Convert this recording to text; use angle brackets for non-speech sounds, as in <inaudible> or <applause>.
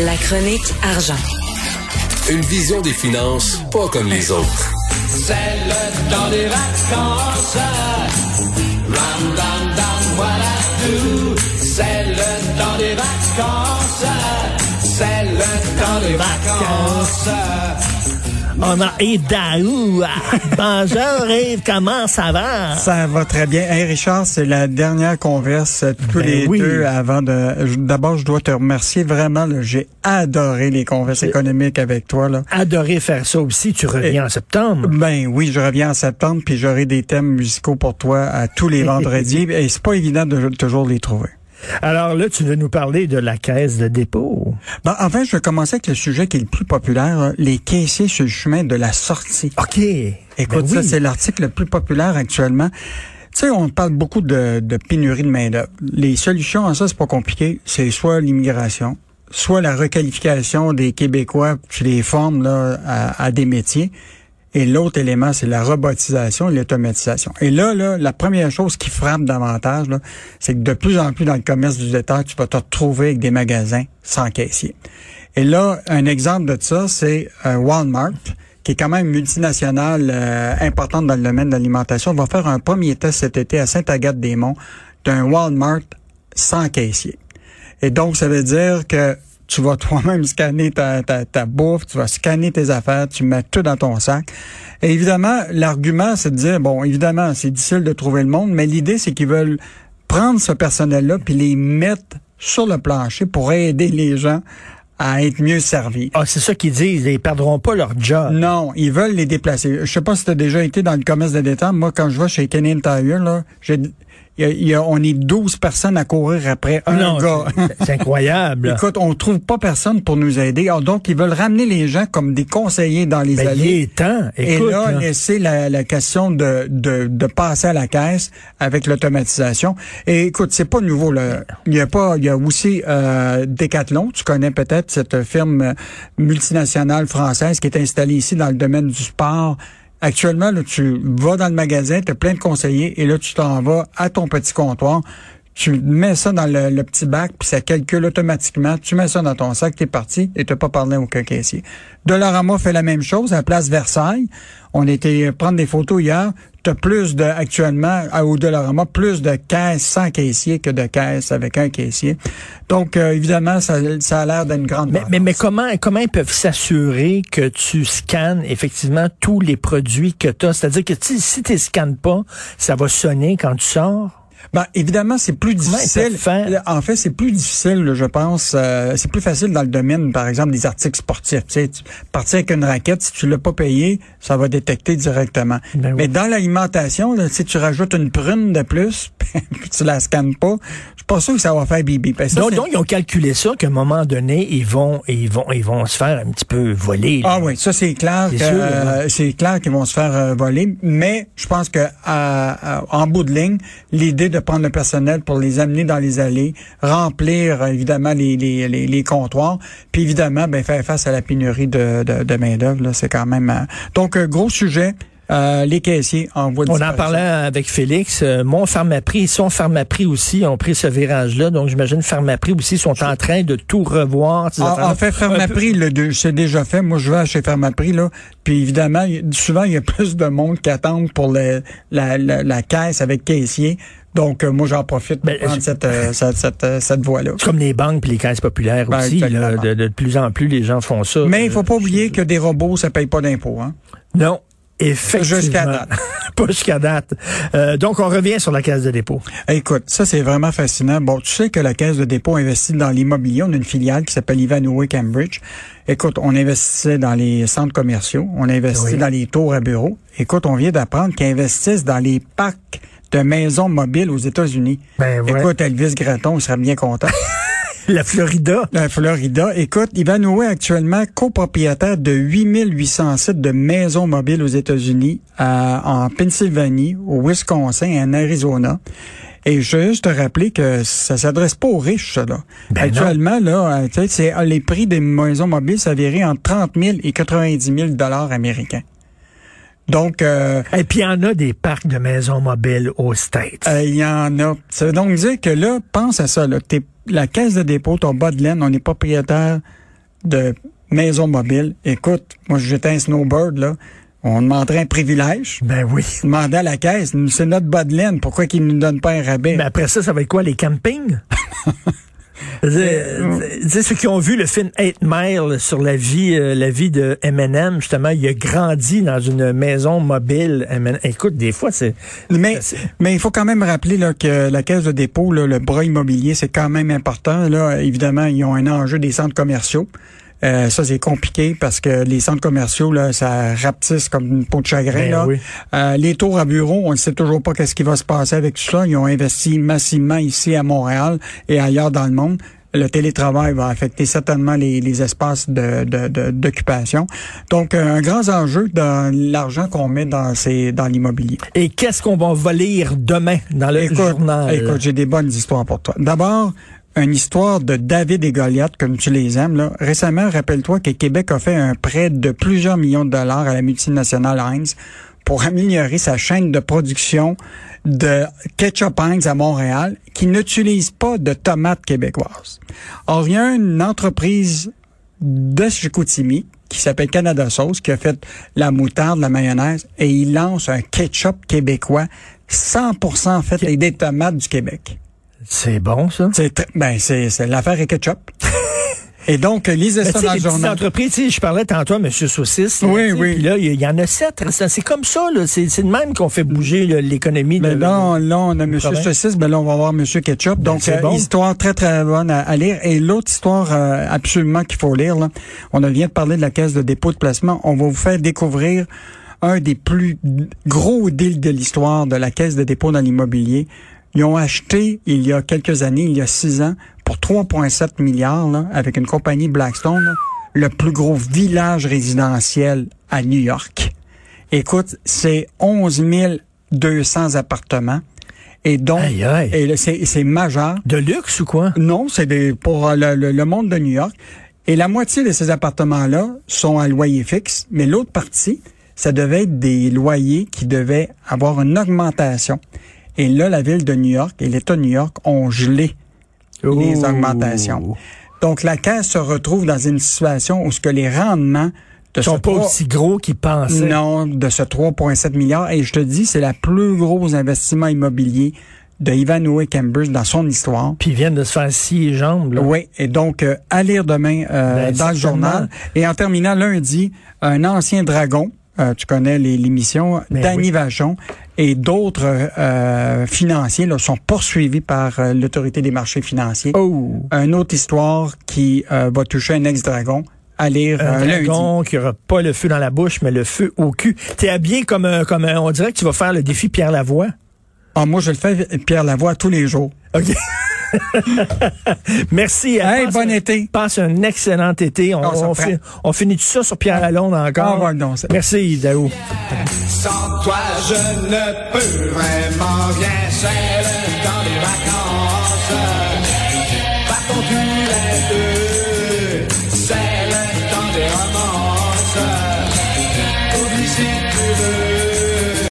La chronique argent. Une vision des finances pas comme les autres. C'est le temps des vacances. Ram, dam, dam, voilà tout. C'est le temps des vacances. C'est le temps des vacances. On a. <laughs> Bonjour Yves, comment ça va? Ça va très bien. Hey Richard, c'est la dernière converse euh, tous Ben les oui. deux avant de. D'abord, je dois te remercier vraiment. J'ai adoré les converses économiques avec toi. Là. Adoré faire ça aussi. Tu reviens en septembre. Ben oui, je reviens en septembre puis j'aurai des thèmes musicaux pour toi à tous les <laughs> vendredis. Et c'est pas évident de toujours les trouver. Alors là, tu veux nous parler de la caisse de dépôt. Ben, enfin, je vais commencer avec le sujet qui est le plus populaire, là, les caissiers sur le chemin de la sortie. OK. Écoute, Ben ça, oui. c'est l'article le plus populaire actuellement. Tu sais, on parle beaucoup de, de pénurie de main-d'œuvre. Les solutions à ça, c'est pas compliqué. C'est soit l'immigration, soit la requalification des Québécois, tu les formes là, à, à des métiers. Et l'autre élément, c'est la robotisation et l'automatisation. Et là, là, la première chose qui frappe davantage, c'est que de plus en plus dans le commerce du détail, tu vas te retrouver avec des magasins sans caissier. Et là, un exemple de ça, c'est euh, Walmart, qui est quand même multinationale euh, importante dans le domaine de l'alimentation, va faire un premier test cet été à Sainte-Agathe-des-Monts d'un Walmart sans caissier. Et donc, ça veut dire que tu vas toi-même scanner ta, ta, ta bouffe, tu vas scanner tes affaires, tu mets tout dans ton sac. Et évidemment, l'argument, c'est de dire, bon, évidemment, c'est difficile de trouver le monde, mais l'idée, c'est qu'ils veulent prendre ce personnel-là puis les mettre sur le plancher pour aider les gens à être mieux servis. Ah, c'est ça qu'ils disent. Ils perdront pas leur job. Non, ils veulent les déplacer. Je sais pas si tu as déjà été dans le commerce de détail. Moi, quand je vais chez Canadian Tire, là, j'ai- y a- il y a- on est 12 personnes à courir après un non, gars. c'est- incroyable. <laughs> Écoute, on trouve pas personne pour nous aider. Alors, donc, ils veulent ramener les gens comme des conseillers dans les Ben, il allées. est temps. Et Écoute, là, là. laisser la, la question de, de, de passer à la caisse avec l'automatisation. Et écoute, c'est pas nouveau. Là. Il y a pas, il y a aussi euh, Decathlon. Tu connais peut-être cette firme euh, multinationale française qui est installée ici dans le domaine du sport. Actuellement, là, tu vas dans le magasin, tu as plein de conseillers et là, tu t'en vas à ton petit comptoir. Tu mets ça dans le, le petit bac, puis ça calcule automatiquement. Tu mets ça dans ton sac, t'es parti et t'as pas parlé à aucun caissier. Dollarama fait la même chose à la place Versailles. On était prendre des photos hier. T'as plus de, actuellement, à- au Dollarama, plus de caisses sans caissier que de caisses avec un caissier. Donc, euh, évidemment, ça, ça a l'air d'une grande Mais, mais, mais comment, comment ils peuvent s'assurer que tu scannes effectivement tous les produits que tu as? C'est-à-dire que si tu ne scannes pas, ça va sonner quand tu sors? Ben, évidemment, c'est plus difficile. En fait, c'est plus difficile, je pense. euh, c'est plus facile dans le domaine, par exemple, des articles sportifs. Tu sais, tu- partir avec une raquette, si tu l'as pas payé, ça va détecter directement. Ben oui. Mais dans l'alimentation, si tu rajoutes une prune de plus, <laughs> puis tu la scannes pas, je suis pas sûr que ça va faire bibi. Ben, ça, donc, ils ont calculé ça qu'à un moment donné, ils vont, ils vont, ils vont se faire un petit peu voler. là. Ah oui, ça c'est clair C'est euh, c'est clair qu'ils vont se faire euh, voler, mais je pense que à- à- en bout de ligne, l'idée de prendre le personnel pour les amener dans les allées, remplir euh, évidemment les, les, les, les comptoirs, puis évidemment ben faire face à la pénurie de, de, de main d'œuvre, c'est quand même euh, donc euh, gros sujet. euh, les caissiers en voie de On en parlait avec Félix. Euh, mon Pharmaprix, son Pharmaprix aussi ont pris ce virage-là. Donc, j'imagine Pharmaprix aussi sont en train de tout revoir. En, en fait, Pharmaprix, le c'est déjà fait. Moi, je vais chez Pharmaprix, là. Puis évidemment, souvent, il y a <laughs> plus de monde qui attendent pour le- la, la, la caisse avec caissier. Donc, euh, moi, j'en profite pour Ben, prendre cette, euh, cette, cette, euh, cette voie-là. C'est comme les banques puis les caisses populaires Ben, aussi. Là, de, de plus en plus, les gens font ça. Mais il faut Euh, pas oublier que des robots, ça paye pas d'impôts. Hein? Non. Effectivement. Jusqu'à date. <laughs> pas jusqu'à date. Euh, donc, on revient sur la caisse de dépôt. Écoute, ça, c'est vraiment fascinant. Bon, tu sais que la Caisse de dépôt investit dans l'immobilier. On a une filiale qui s'appelle Ivanhoe Cambridge. Écoute, on investissait dans les centres commerciaux. On investit Oui. dans les tours à bureaux. Écoute, on vient d'apprendre qu'ils investissent dans les parcs de maisons mobiles aux États-Unis. Ben, ouais. Écoute, Elvis Gratton, il serait bien content. <laughs> La Florida. La Florida. Écoute, Ivanhoe est actuellement copropriétaire de 8800 sites de maisons mobiles aux États-Unis, à- en Pennsylvanie, au Wisconsin et en Arizona. Et je veux juste te rappeler que ça s'adresse pas aux riches, ça, là. Ben Actuellement, là, euh, tu sais, c'est, euh, les prix des maisons mobiles, ça varie entre 30 000 et 90 000 dollars américains. Donc, euh, Et puis, il y en a des parcs de maisons mobiles aux States. euh, il y en a. Ça veut donc dire que là, pense à ça. Là, T'es- la caisse de dépôt, ton bas de laine, on est propriétaire de maisons mobiles. Écoute, moi, j'étais un snowbird, là. On demanderait un privilège. ben oui. Demander à la caisse, c'est notre bas de laine, pourquoi qu'ils ne nous donnent pas un rabais? Mais après ça, ça va être quoi, les campings? <laughs> Tu sais, ceux qui ont vu le film Eight Mile sur la vie, euh, la vie de Eminem, justement, il a grandi dans une maison mobile. Écoute, des fois, c'est... Mais, c'est- mais il faut quand même rappeler là, que la caisse de dépôt, là, le bras immobilier, c'est quand même important. Là, évidemment, ils ont un enjeu des centres commerciaux. Euh, ça, c'est compliqué parce que les centres commerciaux, là, ça rapetisse comme une peau de chagrin. Ben là. oui. Euh, les tours à bureau, on ne sait toujours pas qu'est-ce qui va se passer avec tout ça. Ils ont investi massivement ici à Montréal et ailleurs dans le monde. Le télétravail va affecter certainement les, les espaces de, de- de- d'occupation. Donc, un grand enjeu dans l'argent qu'on met dans ces dans l'immobilier. Et qu'est-ce qu'on va va lire demain dans le Écoute, journal? écoute, j'ai des bonnes histoires pour toi. D'abord, une histoire de David et Goliath, comme tu les aimes. Là. Récemment, rappelle-toi que Québec a fait un prêt de plusieurs millions de dollars à la multinationale Heinz pour améliorer sa chaîne de production de ketchup Heinz à Montréal qui n'utilise pas de tomates québécoises. Or, il y a une entreprise de Chicoutimi qui s'appelle Canada Sauce, qui a fait la moutarde, la mayonnaise, et il lance un ketchup québécois 100% fait avec des tomates du Québec. C'est bon, ça? C'est ben c'est c'est l'affaire est ketchup. <laughs> et donc Mais essais sais, dans le journal. entreprises, je parlais tantôt à M. Saucisse. là, Oui, oui. Puis là, il y, en a sept. C'est comme ça, là. C'est c'est de même qu'on fait bouger là, l'économie. Mais de- là, là, on a Monsieur province. Saucisse, ben là, on va voir Monsieur Ketchup. Donc, c'est euh, bon. histoire très, très bonne à, à lire. Et l'autre histoire euh, absolument qu'il faut lire, là, on vient de parler de la caisse de dépôt de placement. On va vous faire découvrir un des plus gros deals de l'histoire de la caisse de dépôt dans l'immobilier. Ils ont acheté, il y a quelques années, il y a six ans, pour 3,7 milliards, là, avec une compagnie Blackstone, là, le plus gros village résidentiel à New York. Écoute, c'est 11 200 appartements. Et donc, Aïe, aïe. et c'est majeur. De luxe ou quoi? Non, c'est des pour euh, le, le- le monde de New York. Et la moitié de ces appartements-là sont à loyer fixe, mais l'autre partie, ça devait être des loyers qui devaient avoir une augmentation. Et là, la ville de New York et l'État de New York ont gelé les augmentations. Donc, la caisse se retrouve dans une situation où ce que les rendements de sont pas aussi gros qu'ils pensaient. non, de ce 3,7 milliards. Et je te dis, c'est la plus gros investissement immobilier de Ivanhoe Cambridge dans son histoire. Puis ils viennent de se faire les jambes. Là. Oui, et donc euh, à lire demain euh, Ben, dans le journal. Et en terminant lundi, un ancien dragon, euh, tu connais les- l'émission, Ben Danny oui. Vachon, et d'autres euh, financiers là, sont poursuivis par euh, l'autorité des marchés financiers. Oh! Une autre histoire qui euh, va toucher un ex-dragon. À lire Un euh, lundi. dragon qui aura pas le feu dans la bouche, mais le feu au cul. T'es habillé comme un, comme un- on dirait que tu vas faire le défi Pierre Lavoie. Ah, moi, je le fais, Pierre Lavoie, tous les jours. OK. <laughs> Merci. Hein. Hey, passe, bon été. Passe un excellent été. On, on, on, fi, on finit tout ça sur Pierre Lalonde encore? Oh, non, Merci, Daou. Sans toi, je ne peux vraiment rien. C'est le temps des vacances. Partons du